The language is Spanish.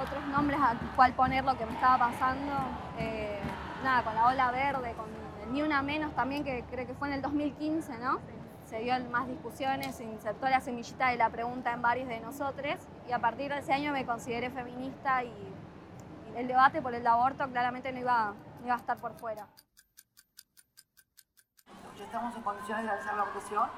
otros nombres a cuál poner lo que me estaba pasando. Eh, nada, con la ola verde, con el Ni Una Menos también, que creo que fue en el 2015, ¿no? Se dio más discusiones, se insertó la semillita de la pregunta en varios de nosotros y a partir de ese año me consideré feminista y, y el debate por el aborto claramente no iba, no iba a estar por fuera. ¿Ya estamos en condiciones de realizar la votación?